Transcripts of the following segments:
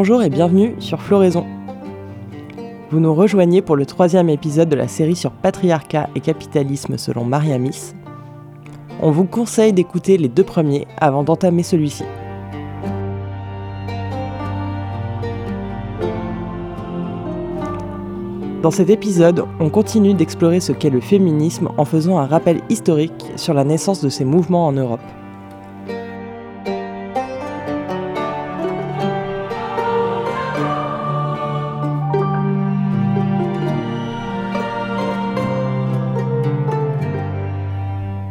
Bonjour et bienvenue sur Floraison. Vous nous rejoignez pour le troisième épisode de la série sur patriarcat et capitalisme selon Mariamis. On vous conseille d'écouter les deux premiers avant d'entamer celui-ci. Dans cet épisode, on continue d'explorer ce qu'est le féminisme en faisant un rappel historique sur la naissance de ces mouvements en Europe.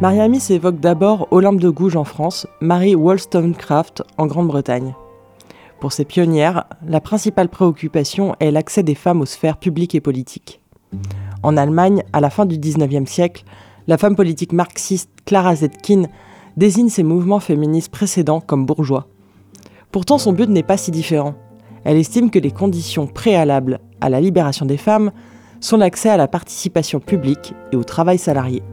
Mariami s'évoque d'abord Olympe de Gouges en France, Marie Wollstonecraft en Grande-Bretagne. Pour ces pionnières, la principale préoccupation est l'accès des femmes aux sphères publiques et politiques. En Allemagne, à la fin du XIXe siècle, la femme politique marxiste Clara Zetkin désigne ces mouvements féministes précédents comme bourgeois. Pourtant, son but n'est pas si différent. Elle estime que les conditions préalables à la libération des femmes sont l'accès à la participation publique et au travail salarié.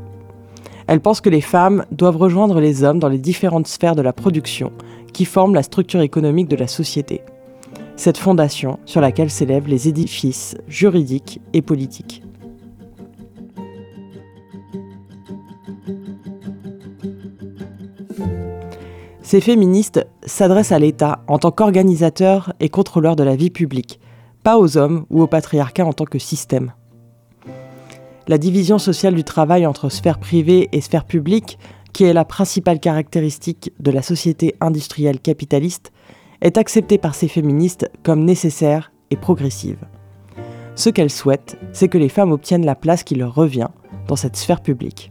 Elle pense que les femmes doivent rejoindre les hommes dans les différentes sphères de la production qui forment la structure économique de la société. Cette fondation sur laquelle s'élèvent les édifices juridiques et politiques. Ces féministes s'adressent à l'État en tant qu'organisateur et contrôleur de la vie publique, pas aux hommes ou au patriarcat en tant que système. La division sociale du travail entre sphère privée et sphère publique, qui est la principale caractéristique de la société industrielle capitaliste, est acceptée par ces féministes comme nécessaire et progressive. Ce qu'elles souhaitent, c'est que les femmes obtiennent la place qui leur revient dans cette sphère publique.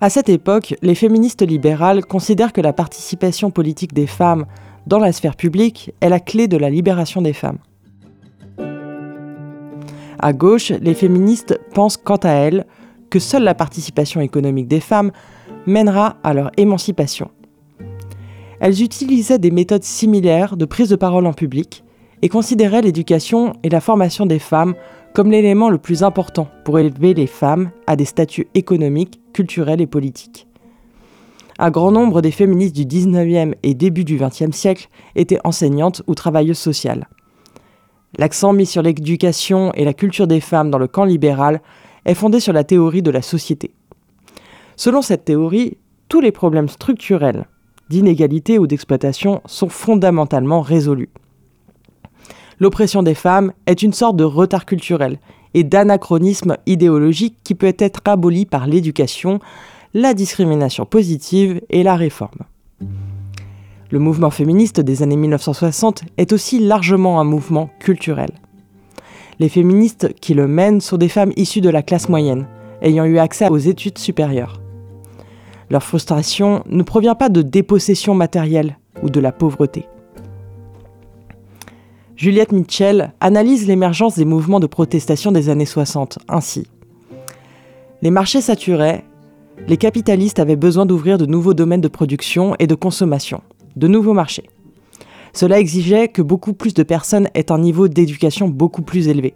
À cette époque, les féministes libérales considèrent que la participation politique des femmes dans la sphère publique est la clé de la libération des femmes. À gauche, les féministes pensent quant à elles que seule la participation économique des femmes mènera à leur émancipation. Elles utilisaient des méthodes similaires de prise de parole en public et considéraient l'éducation et la formation des femmes comme l'élément le plus important pour élever les femmes à des statuts économiques, culturels et politiques. Un grand nombre des féministes du 19e et début du 20e siècle étaient enseignantes ou travailleuses sociales. L'accent mis sur l'éducation et la culture des femmes dans le camp libéral est fondé sur la théorie de la société. Selon cette théorie, tous les problèmes structurels d'inégalité ou d'exploitation sont fondamentalement résolus. L'oppression des femmes est une sorte de retard culturel et d'anachronisme idéologique qui peut être aboli par l'éducation, la discrimination positive et la réforme. Le mouvement féministe des années 1960 est aussi largement un mouvement culturel. Les féministes qui le mènent sont des femmes issues de la classe moyenne, ayant eu accès aux études supérieures. Leur frustration ne provient pas de dépossession matérielle ou de la pauvreté. Juliette Mitchell analyse l'émergence des mouvements de protestation des années 60 ainsi. Les marchés saturaient, les capitalistes avaient besoin d'ouvrir de nouveaux domaines de production et de consommation de nouveaux marchés. Cela exigeait que beaucoup plus de personnes aient un niveau d'éducation beaucoup plus élevé.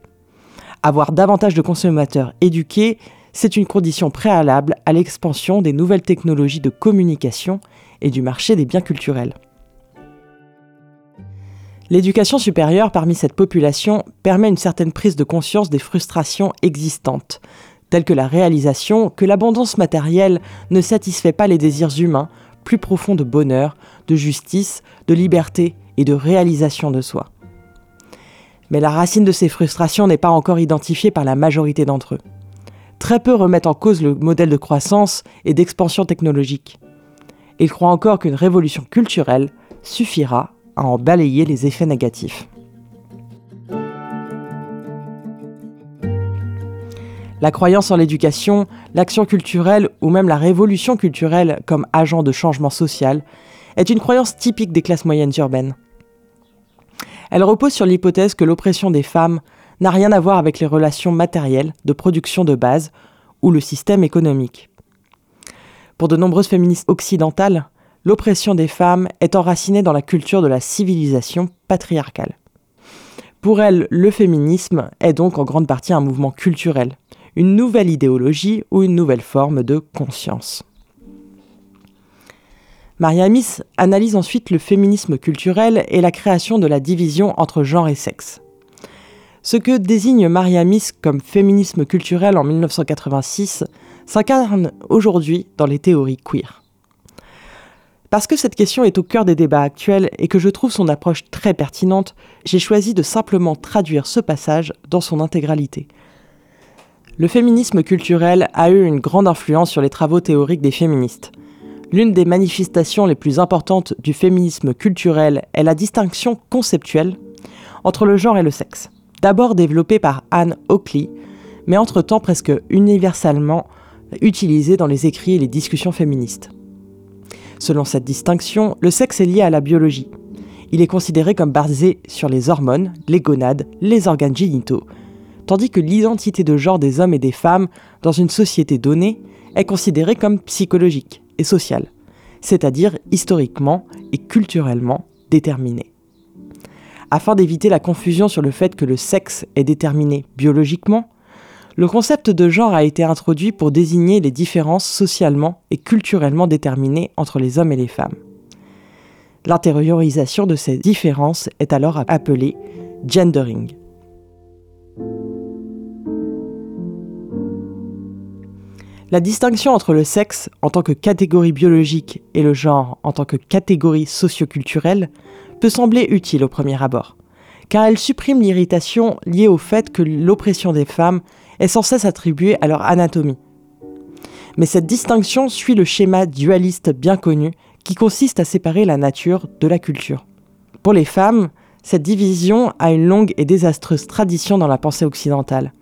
Avoir davantage de consommateurs éduqués, c'est une condition préalable à l'expansion des nouvelles technologies de communication et du marché des biens culturels. L'éducation supérieure parmi cette population permet une certaine prise de conscience des frustrations existantes, telles que la réalisation que l'abondance matérielle ne satisfait pas les désirs humains plus profond de bonheur, de justice, de liberté et de réalisation de soi. Mais la racine de ces frustrations n'est pas encore identifiée par la majorité d'entre eux. Très peu remettent en cause le modèle de croissance et d'expansion technologique. Ils croient encore qu'une révolution culturelle suffira à en balayer les effets négatifs. La croyance en l'éducation, l'action culturelle ou même la révolution culturelle comme agent de changement social est une croyance typique des classes moyennes urbaines. Elle repose sur l'hypothèse que l'oppression des femmes n'a rien à voir avec les relations matérielles de production de base ou le système économique. Pour de nombreuses féministes occidentales, l'oppression des femmes est enracinée dans la culture de la civilisation patriarcale. Pour elles, le féminisme est donc en grande partie un mouvement culturel, une nouvelle idéologie ou une nouvelle forme de conscience. Mariamis analyse ensuite le féminisme culturel et la création de la division entre genre et sexe. Ce que désigne Mariamis comme féminisme culturel en 1986 s'incarne aujourd'hui dans les théories queer. Parce que cette question est au cœur des débats actuels et que je trouve son approche très pertinente, j'ai choisi de simplement traduire ce passage dans son intégralité. Le féminisme culturel a eu une grande influence sur les travaux théoriques des féministes. L'une des manifestations les plus importantes du féminisme culturel est la distinction conceptuelle entre le genre et le sexe. D'abord développée par Anne Oakley, mais entre-temps presque universellement utilisée dans les écrits et les discussions féministes. Selon cette distinction, le sexe est lié à la biologie. Il est considéré comme basé sur les hormones, les gonades, les organes génitaux, tandis que l'identité de genre des hommes et des femmes dans une société donnée est considérée comme psychologique et sociale, c'est-à-dire historiquement et culturellement déterminée. Afin d'éviter la confusion sur le fait que le sexe est déterminé biologiquement, le concept de genre a été introduit pour désigner les différences socialement et culturellement déterminées entre les hommes et les femmes. L'intériorisation de ces différences est alors appelée gendering. La distinction entre le sexe en tant que catégorie biologique et le genre en tant que catégorie socioculturelle peut sembler utile au premier abord, car elle supprime l'irritation liée au fait que l'oppression des femmes est sans cesse attribuée à leur anatomie. Mais cette distinction suit le schéma dualiste bien connu qui consiste à séparer la nature de la culture. Pour les femmes, cette division a une longue et désastreuse tradition dans la pensée occidentale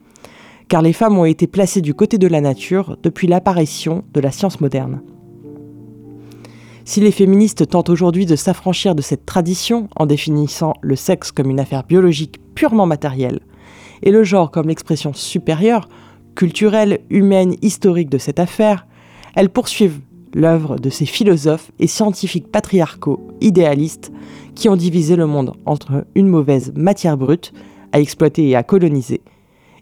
car les femmes ont été placées du côté de la nature depuis l'apparition de la science moderne. Si les féministes tentent aujourd'hui de s'affranchir de cette tradition en définissant le sexe comme une affaire biologique purement matérielle et le genre comme l'expression supérieure, culturelle, humaine, historique de cette affaire, elles poursuivent l'œuvre de ces philosophes et scientifiques patriarcaux idéalistes qui ont divisé le monde entre une mauvaise matière brute à exploiter et à coloniser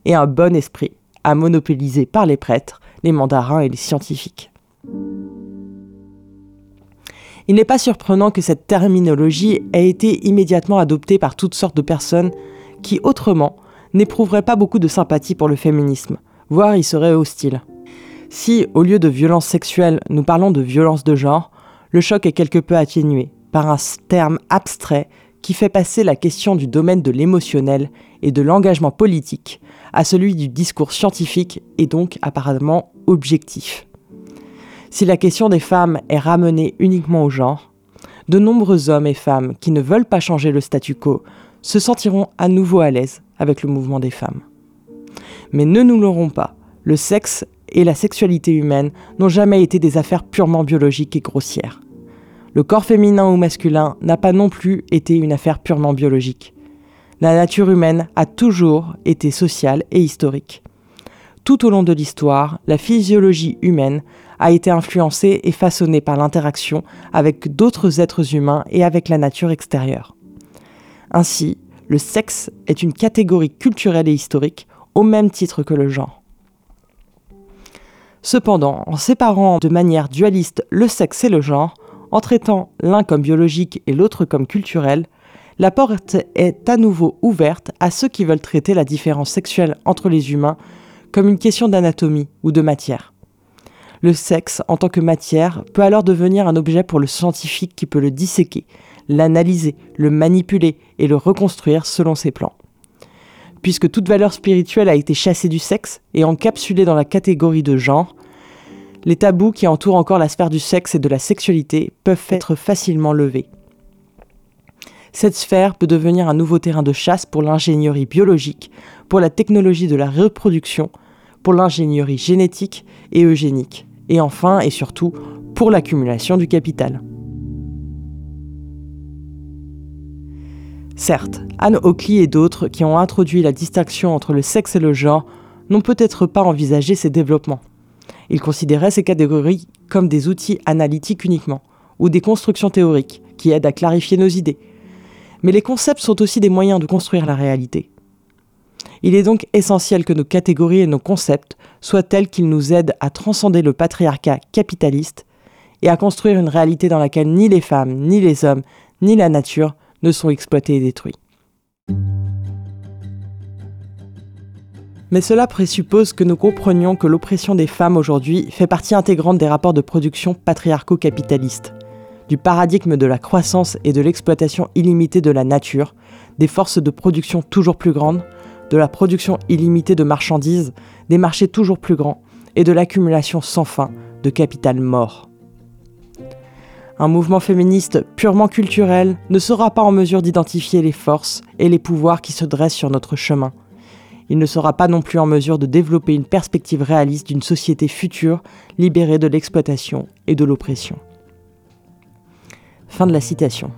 et un bon esprit, à monopoliser par les prêtres, les mandarins et les scientifiques. Il n'est pas surprenant que cette terminologie ait été immédiatement adoptée par toutes sortes de personnes qui, autrement, n'éprouveraient pas beaucoup de sympathie pour le féminisme, voire y seraient hostiles. Si, au lieu de violence sexuelle, nous parlons de violence de genre, le choc est quelque peu atténué par un terme abstrait qui fait passer la question du domaine de l'émotionnel et de l'engagement politique à celui du discours scientifique et donc apparemment objectif. Si la question des femmes est ramenée uniquement au genre, de nombreux hommes et femmes qui ne veulent pas changer le statu quo se sentiront à nouveau à l'aise avec le mouvement des femmes. Mais ne nous l'aurons pas, le sexe et la sexualité humaine n'ont jamais été des affaires purement biologiques et grossières. Le corps féminin ou masculin n'a pas non plus été une affaire purement biologique. La nature humaine a toujours été sociale et historique. Tout au long de l'histoire, la physiologie humaine a été influencée et façonnée par l'interaction avec d'autres êtres humains et avec la nature extérieure. Ainsi, le sexe est une catégorie culturelle et historique au même titre que le genre. Cependant, en séparant de manière dualiste le sexe et le genre, en traitant l'un comme biologique et l'autre comme culturel, la porte est à nouveau ouverte à ceux qui veulent traiter la différence sexuelle entre les humains comme une question d'anatomie ou de matière. Le sexe, en tant que matière, peut alors devenir un objet pour le scientifique qui peut le disséquer, l'analyser, le manipuler et le reconstruire selon ses plans. Puisque toute valeur spirituelle a été chassée du sexe et encapsulée dans la catégorie de genre, les tabous qui entourent encore la sphère du sexe et de la sexualité peuvent être facilement levés. Cette sphère peut devenir un nouveau terrain de chasse pour l'ingénierie biologique, pour la technologie de la reproduction, pour l'ingénierie génétique et eugénique, et enfin et surtout pour l'accumulation du capital. Certes, Anne Oakley et d'autres qui ont introduit la distinction entre le sexe et le genre n'ont peut-être pas envisagé ces développements. Il considérait ces catégories comme des outils analytiques uniquement, ou des constructions théoriques qui aident à clarifier nos idées. Mais les concepts sont aussi des moyens de construire la réalité. Il est donc essentiel que nos catégories et nos concepts soient tels qu'ils nous aident à transcender le patriarcat capitaliste et à construire une réalité dans laquelle ni les femmes, ni les hommes, ni la nature ne sont exploités et détruits. Mais cela présuppose que nous comprenions que l'oppression des femmes aujourd'hui fait partie intégrante des rapports de production patriarco-capitalistes, du paradigme de la croissance et de l'exploitation illimitée de la nature, des forces de production toujours plus grandes, de la production illimitée de marchandises, des marchés toujours plus grands et de l'accumulation sans fin de capital mort. Un mouvement féministe purement culturel ne sera pas en mesure d'identifier les forces et les pouvoirs qui se dressent sur notre chemin il ne sera pas non plus en mesure de développer une perspective réaliste d'une société future libérée de l'exploitation et de l'oppression. Fin de la citation.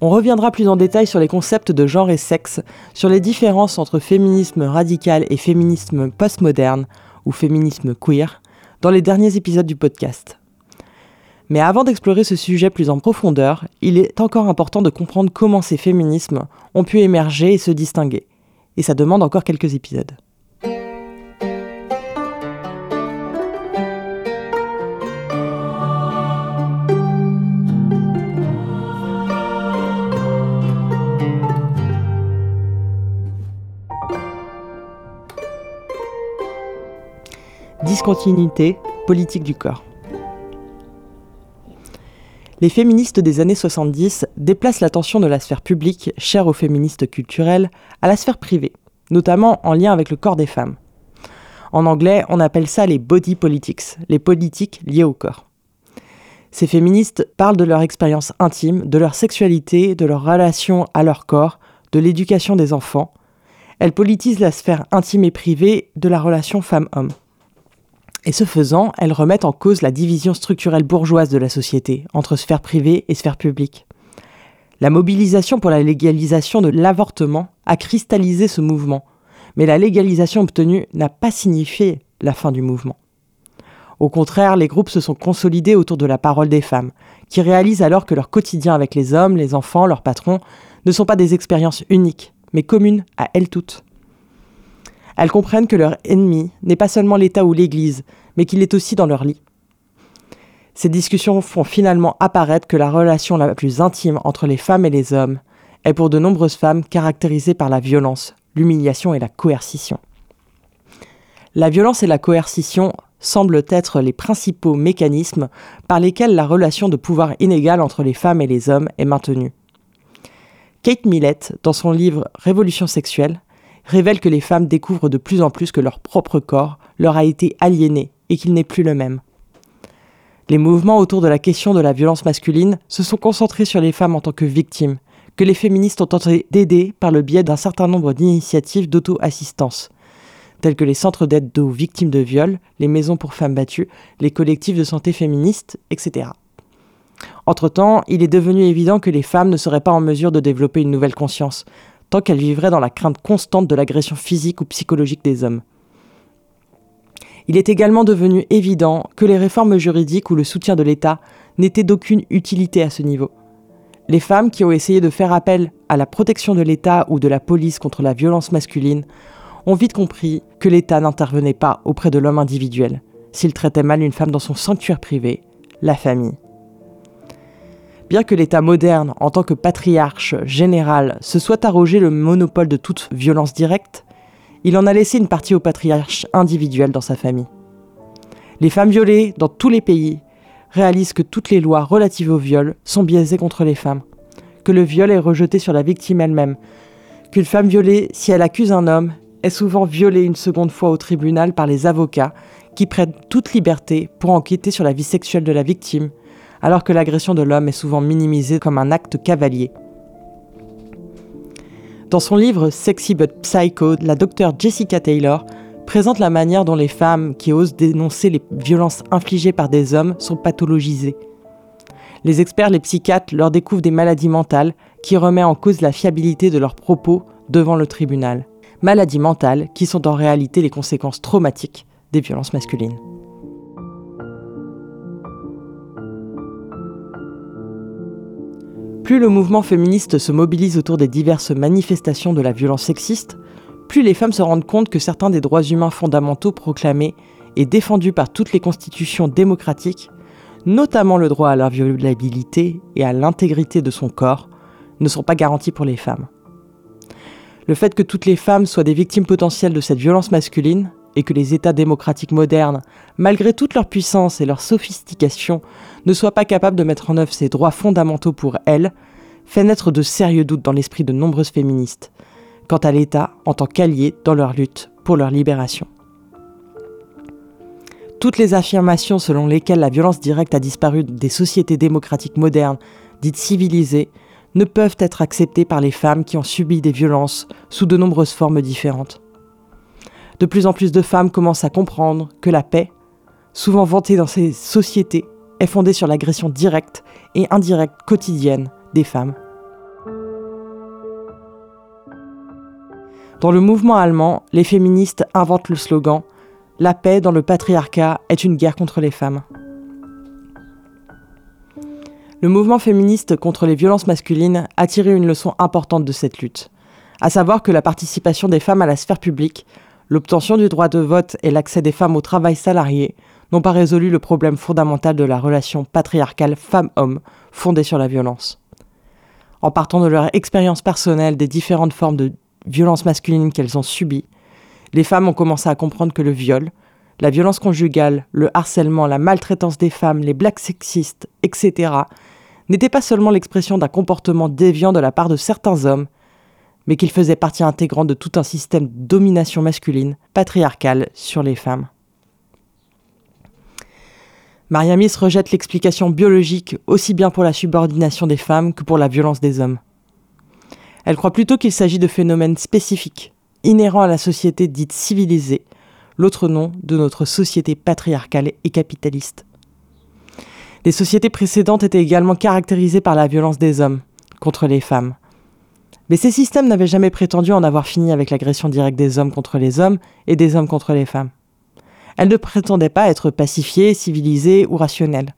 On reviendra plus en détail sur les concepts de genre et sexe, sur les différences entre féminisme radical et féminisme postmoderne ou féminisme queer dans les derniers épisodes du podcast. Mais avant d'explorer ce sujet plus en profondeur, il est encore important de comprendre comment ces féminismes ont pu émerger et se distinguer. Et ça demande encore quelques épisodes. Discontinuité politique du corps. Les féministes des années 70 déplacent l'attention de la sphère publique, chère aux féministes culturelles, à la sphère privée, notamment en lien avec le corps des femmes. En anglais, on appelle ça les body politics, les politiques liées au corps. Ces féministes parlent de leur expérience intime, de leur sexualité, de leur relation à leur corps, de l'éducation des enfants. Elles politisent la sphère intime et privée de la relation femme-homme. Et ce faisant, elles remettent en cause la division structurelle bourgeoise de la société entre sphère privée et sphère publique. La mobilisation pour la légalisation de l'avortement a cristallisé ce mouvement, mais la légalisation obtenue n'a pas signifié la fin du mouvement. Au contraire, les groupes se sont consolidés autour de la parole des femmes, qui réalisent alors que leur quotidien avec les hommes, les enfants, leurs patrons, ne sont pas des expériences uniques, mais communes à elles toutes. Elles comprennent que leur ennemi n'est pas seulement l'État ou l'Église, mais qu'il est aussi dans leur lit. Ces discussions font finalement apparaître que la relation la plus intime entre les femmes et les hommes est pour de nombreuses femmes caractérisée par la violence, l'humiliation et la coercition. La violence et la coercition semblent être les principaux mécanismes par lesquels la relation de pouvoir inégale entre les femmes et les hommes est maintenue. Kate Millett, dans son livre Révolution sexuelle, révèle que les femmes découvrent de plus en plus que leur propre corps leur a été aliéné et qu'il n'est plus le même. Les mouvements autour de la question de la violence masculine se sont concentrés sur les femmes en tant que victimes, que les féministes ont tenté d'aider par le biais d'un certain nombre d'initiatives d'auto-assistance, telles que les centres d'aide aux victimes de viol, les maisons pour femmes battues, les collectifs de santé féministes, etc. Entre-temps, il est devenu évident que les femmes ne seraient pas en mesure de développer une nouvelle conscience, tant qu'elles vivraient dans la crainte constante de l'agression physique ou psychologique des hommes. Il est également devenu évident que les réformes juridiques ou le soutien de l'État n'étaient d'aucune utilité à ce niveau. Les femmes qui ont essayé de faire appel à la protection de l'État ou de la police contre la violence masculine ont vite compris que l'État n'intervenait pas auprès de l'homme individuel s'il traitait mal une femme dans son sanctuaire privé, la famille. Bien que l'État moderne, en tant que patriarche général, se soit arrogé le monopole de toute violence directe, il en a laissé une partie au patriarche individuel dans sa famille. Les femmes violées, dans tous les pays, réalisent que toutes les lois relatives au viol sont biaisées contre les femmes, que le viol est rejeté sur la victime elle-même, qu'une femme violée, si elle accuse un homme, est souvent violée une seconde fois au tribunal par les avocats qui prennent toute liberté pour enquêter sur la vie sexuelle de la victime alors que l'agression de l'homme est souvent minimisée comme un acte cavalier. Dans son livre Sexy but Psycho, la docteure Jessica Taylor présente la manière dont les femmes qui osent dénoncer les violences infligées par des hommes sont pathologisées. Les experts, les psychiatres, leur découvrent des maladies mentales qui remettent en cause la fiabilité de leurs propos devant le tribunal. Maladies mentales qui sont en réalité les conséquences traumatiques des violences masculines. Plus le mouvement féministe se mobilise autour des diverses manifestations de la violence sexiste, plus les femmes se rendent compte que certains des droits humains fondamentaux proclamés et défendus par toutes les constitutions démocratiques, notamment le droit à l'inviolabilité et à l'intégrité de son corps, ne sont pas garantis pour les femmes. Le fait que toutes les femmes soient des victimes potentielles de cette violence masculine et que les États démocratiques modernes, malgré toute leur puissance et leur sophistication, ne soient pas capables de mettre en œuvre ces droits fondamentaux pour elles, fait naître de sérieux doutes dans l'esprit de nombreuses féministes quant à l'État en tant qu'allié dans leur lutte pour leur libération. Toutes les affirmations selon lesquelles la violence directe a disparu des sociétés démocratiques modernes, dites civilisées, ne peuvent être acceptées par les femmes qui ont subi des violences sous de nombreuses formes différentes. De plus en plus de femmes commencent à comprendre que la paix, souvent vantée dans ces sociétés, est fondée sur l'agression directe et indirecte quotidienne des femmes. Dans le mouvement allemand, les féministes inventent le slogan la paix dans le patriarcat est une guerre contre les femmes. Le mouvement féministe contre les violences masculines a tiré une leçon importante de cette lutte, à savoir que la participation des femmes à la sphère publique, l'obtention du droit de vote et l'accès des femmes au travail salarié n'ont pas résolu le problème fondamental de la relation patriarcale femme-homme fondée sur la violence. En partant de leur expérience personnelle des différentes formes de violence masculine qu'elles ont subies, les femmes ont commencé à comprendre que le viol, la violence conjugale, le harcèlement, la maltraitance des femmes, les blagues sexistes, etc., n'étaient pas seulement l'expression d'un comportement déviant de la part de certains hommes, mais qu'ils faisaient partie intégrante de tout un système de domination masculine, patriarcale, sur les femmes. Mariamis rejette l'explication biologique aussi bien pour la subordination des femmes que pour la violence des hommes. Elle croit plutôt qu'il s'agit de phénomènes spécifiques, inhérent à la société dite civilisée, l'autre nom de notre société patriarcale et capitaliste. Les sociétés précédentes étaient également caractérisées par la violence des hommes contre les femmes. Mais ces systèmes n'avaient jamais prétendu en avoir fini avec l'agression directe des hommes contre les hommes et des hommes contre les femmes. Elles ne prétendaient pas être pacifiées, civilisées ou rationnelles.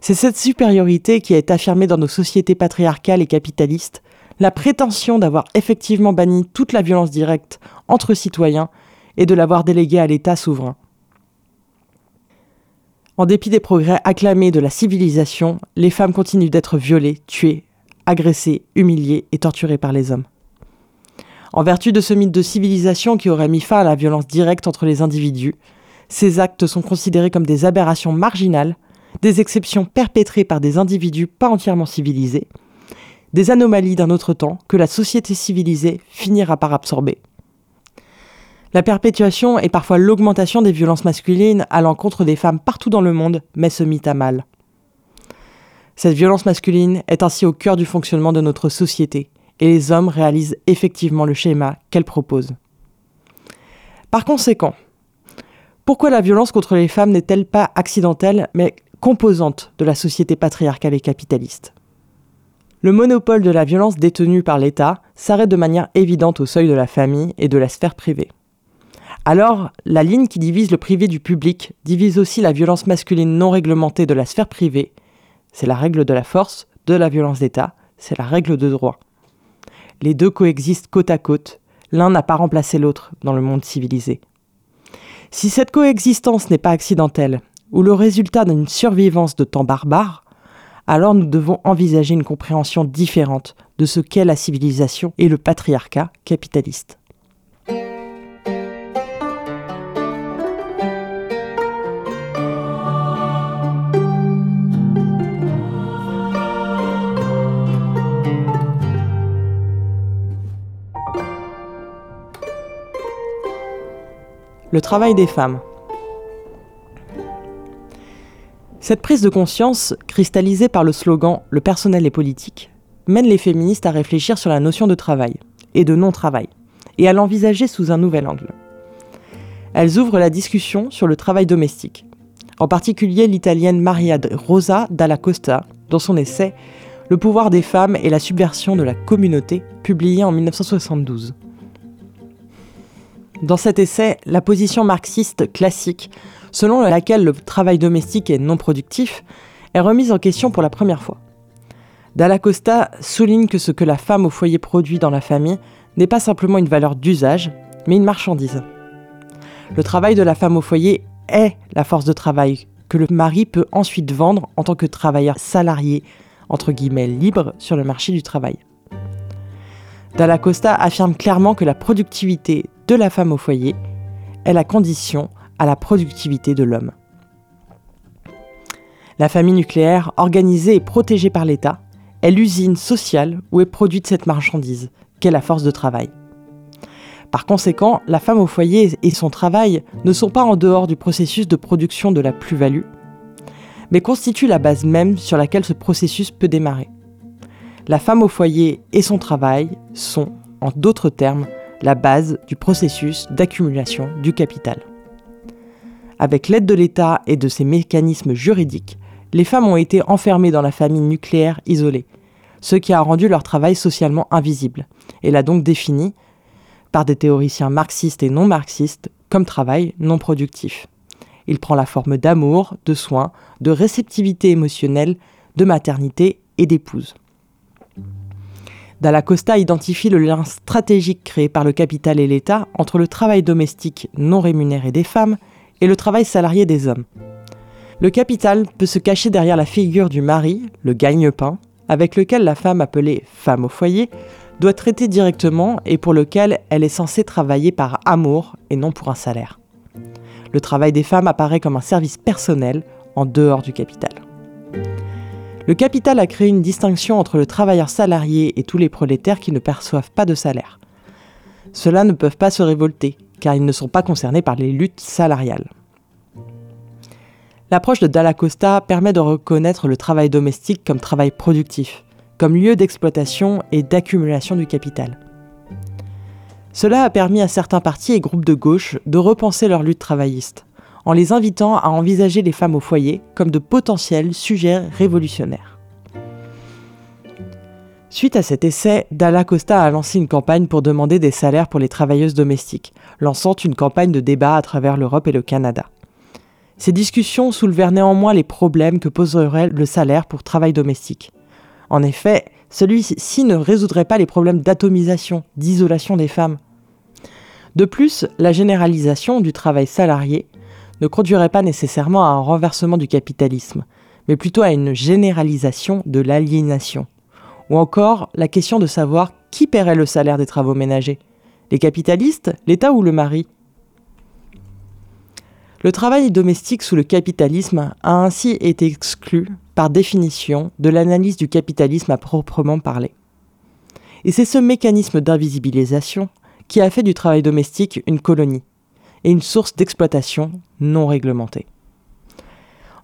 C'est cette supériorité qui est affirmée dans nos sociétés patriarcales et capitalistes la prétention d'avoir effectivement banni toute la violence directe entre citoyens et de l'avoir déléguée à l'État souverain. En dépit des progrès acclamés de la civilisation, les femmes continuent d'être violées, tuées, agressées, humiliées et torturées par les hommes. En vertu de ce mythe de civilisation qui aurait mis fin à la violence directe entre les individus, ces actes sont considérés comme des aberrations marginales, des exceptions perpétrées par des individus pas entièrement civilisés, des anomalies d'un autre temps que la société civilisée finira par absorber. La perpétuation et parfois l'augmentation des violences masculines à l'encontre des femmes partout dans le monde met ce mythe à mal. Cette violence masculine est ainsi au cœur du fonctionnement de notre société, et les hommes réalisent effectivement le schéma qu'elle propose. Par conséquent, pourquoi la violence contre les femmes n'est-elle pas accidentelle, mais composante de la société patriarcale et capitaliste? Le monopole de la violence détenue par l'État s'arrête de manière évidente au seuil de la famille et de la sphère privée. Alors, la ligne qui divise le privé du public divise aussi la violence masculine non réglementée de la sphère privée. C'est la règle de la force, de la violence d'État, c'est la règle de droit. Les deux coexistent côte à côte, l'un n'a pas remplacé l'autre dans le monde civilisé. Si cette coexistence n'est pas accidentelle, ou le résultat d'une survivance de temps barbares, alors nous devons envisager une compréhension différente de ce qu'est la civilisation et le patriarcat capitaliste. Le travail des femmes. Cette prise de conscience, cristallisée par le slogan Le personnel est politique, mène les féministes à réfléchir sur la notion de travail et de non-travail, et à l'envisager sous un nouvel angle. Elles ouvrent la discussion sur le travail domestique, en particulier l'italienne Maria Rosa Dalla Costa, dans son essai Le pouvoir des femmes et la subversion de la communauté, publié en 1972. Dans cet essai, la position marxiste classique selon laquelle le travail domestique est non productif, est remise en question pour la première fois. Dalla Costa souligne que ce que la femme au foyer produit dans la famille n'est pas simplement une valeur d'usage, mais une marchandise. Le travail de la femme au foyer est la force de travail que le mari peut ensuite vendre en tant que travailleur salarié, entre guillemets libre, sur le marché du travail. Dalla Costa affirme clairement que la productivité la femme au foyer est la condition à la productivité de l'homme. La famille nucléaire, organisée et protégée par l'État, est l'usine sociale où est produite cette marchandise, qu'est la force de travail. Par conséquent, la femme au foyer et son travail ne sont pas en dehors du processus de production de la plus-value, mais constituent la base même sur laquelle ce processus peut démarrer. La femme au foyer et son travail sont, en d'autres termes, la base du processus d'accumulation du capital. Avec l'aide de l'État et de ses mécanismes juridiques, les femmes ont été enfermées dans la famille nucléaire isolée, ce qui a rendu leur travail socialement invisible, et l'a donc défini, par des théoriciens marxistes et non marxistes comme travail non productif. Il prend la forme d'amour, de soins, de réceptivité émotionnelle, de maternité et d'épouse. Dalla Costa identifie le lien stratégique créé par le capital et l'État entre le travail domestique non rémunéré des femmes et le travail salarié des hommes. Le capital peut se cacher derrière la figure du mari, le gagne-pain, avec lequel la femme appelée femme au foyer doit traiter directement et pour lequel elle est censée travailler par amour et non pour un salaire. Le travail des femmes apparaît comme un service personnel en dehors du capital. Le capital a créé une distinction entre le travailleur salarié et tous les prolétaires qui ne perçoivent pas de salaire. Ceux-là ne peuvent pas se révolter, car ils ne sont pas concernés par les luttes salariales. L'approche de Dalla Costa permet de reconnaître le travail domestique comme travail productif, comme lieu d'exploitation et d'accumulation du capital. Cela a permis à certains partis et groupes de gauche de repenser leur lutte travailliste, en les invitant à envisager les femmes au foyer comme de potentiels sujets révolutionnaires. Suite à cet essai, Dalla Costa a lancé une campagne pour demander des salaires pour les travailleuses domestiques, lançant une campagne de débat à travers l'Europe et le Canada. Ces discussions soulevèrent néanmoins les problèmes que poserait le salaire pour travail domestique. En effet, celui-ci ne résoudrait pas les problèmes d'atomisation, d'isolation des femmes. De plus, la généralisation du travail salarié ne conduirait pas nécessairement à un renversement du capitalisme, mais plutôt à une généralisation de l'aliénation. Ou encore la question de savoir qui paierait le salaire des travaux ménagers Les capitalistes, l'État ou le mari? Le travail domestique sous le capitalisme a ainsi été exclu, par définition, de l'analyse du capitalisme à proprement parler. Et c'est ce mécanisme d'invisibilisation qui a fait du travail domestique une colonie et une source d'exploitation non réglementée.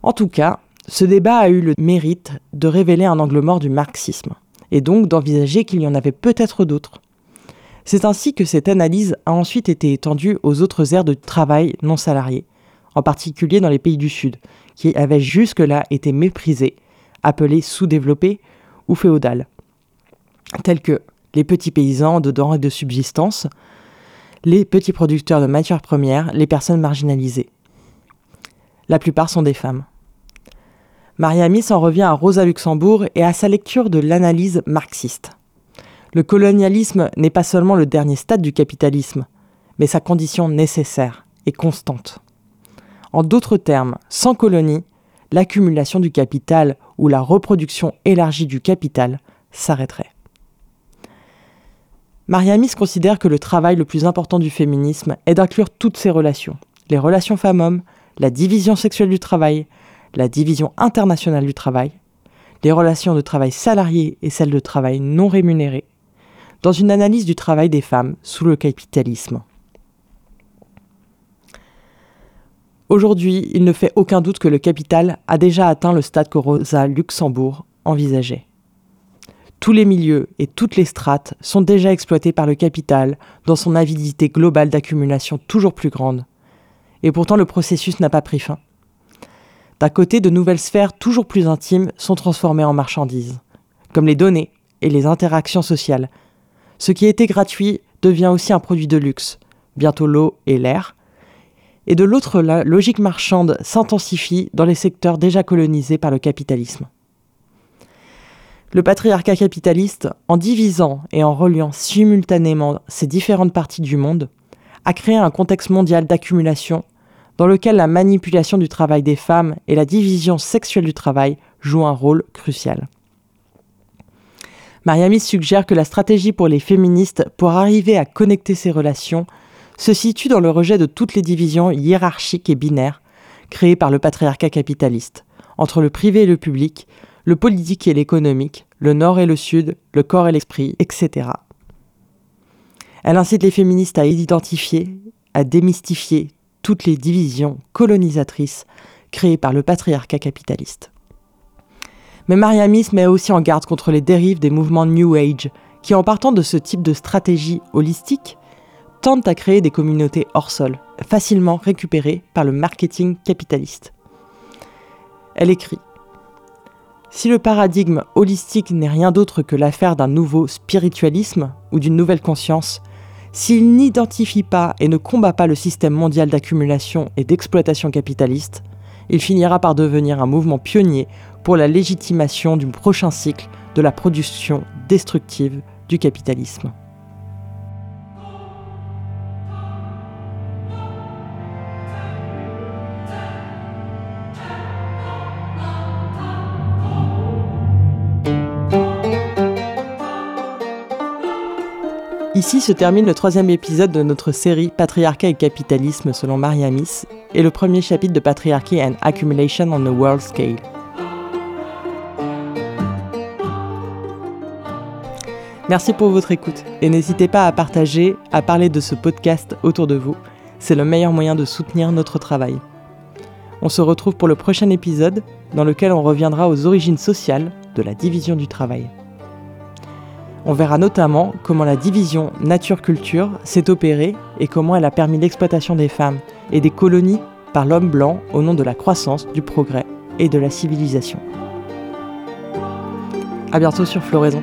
En tout cas, ce débat a eu le mérite de révéler un angle mort du marxisme, et donc d'envisager qu'il y en avait peut-être d'autres. C'est ainsi que cette analyse a ensuite été étendue aux autres aires de travail non salariés, en particulier dans les pays du Sud, qui avaient jusque-là été méprisés, appelés sous-développés ou féodales, tels que les petits paysans de denrées de subsistance, les petits producteurs de matières premières, les personnes marginalisées. La plupart sont des femmes. Mariami s'en revient à Rosa Luxembourg et à sa lecture de l'analyse marxiste. Le colonialisme n'est pas seulement le dernier stade du capitalisme, mais sa condition nécessaire et constante. En d'autres termes, sans colonie, l'accumulation du capital ou la reproduction élargie du capital s'arrêterait. Mariamis considère que le travail le plus important du féminisme est d'inclure toutes ces relations, les relations femmes-hommes, la division sexuelle du travail, la division internationale du travail, les relations de travail salarié et celles de travail non rémunéré, dans une analyse du travail des femmes sous le capitalisme. Aujourd'hui, il ne fait aucun doute que le capital a déjà atteint le stade que Rosa Luxembourg envisageait. Tous les milieux et toutes les strates sont déjà exploités par le capital dans son avidité globale d'accumulation toujours plus grande. Et pourtant le processus n'a pas pris fin. D'un côté, de nouvelles sphères toujours plus intimes sont transformées en marchandises, comme les données et les interactions sociales. Ce qui était gratuit devient aussi un produit de luxe, bientôt l'eau et l'air, et de l'autre la logique marchande s'intensifie dans les secteurs déjà colonisés par le capitalisme. Le patriarcat capitaliste, en divisant et en reliant simultanément ces différentes parties du monde, a créé un contexte mondial d'accumulation dans lequel la manipulation du travail des femmes et la division sexuelle du travail jouent un rôle crucial. Mariamis suggère que la stratégie pour les féministes pour arriver à connecter ces relations se situe dans le rejet de toutes les divisions hiérarchiques et binaires créées par le patriarcat capitaliste, entre le privé et le public, le politique et l'économique, le nord et le sud, le corps et l'esprit, etc. Elle incite les féministes à identifier, à démystifier toutes les divisions colonisatrices créées par le patriarcat capitaliste. Mais Mariamis met aussi en garde contre les dérives des mouvements New Age, qui en partant de ce type de stratégie holistique, tentent à créer des communautés hors sol, facilement récupérées par le marketing capitaliste. Elle écrit Si le paradigme holistique n'est rien d'autre que l'affaire d'un nouveau spiritualisme ou d'une nouvelle conscience, s'il n'identifie pas et ne combat pas le système mondial d'accumulation et d'exploitation capitaliste, il finira par devenir un mouvement pionnier pour la légitimation du prochain cycle de la production destructive du capitalisme. Ici se termine le troisième épisode de notre série Patriarcat et capitalisme selon Mariamis et le premier chapitre de Patriarchy and Accumulation on a World Scale. Merci pour votre écoute et n'hésitez pas à partager, à parler de ce podcast autour de vous. C'est le meilleur moyen de soutenir notre travail. On se retrouve pour le prochain épisode dans lequel on reviendra aux origines sociales de la division du travail. On verra notamment comment la division nature-culture s'est opérée et comment elle a permis l'exploitation des femmes et des colonies par l'homme blanc au nom de la croissance, du progrès et de la civilisation. A bientôt sur Floraison.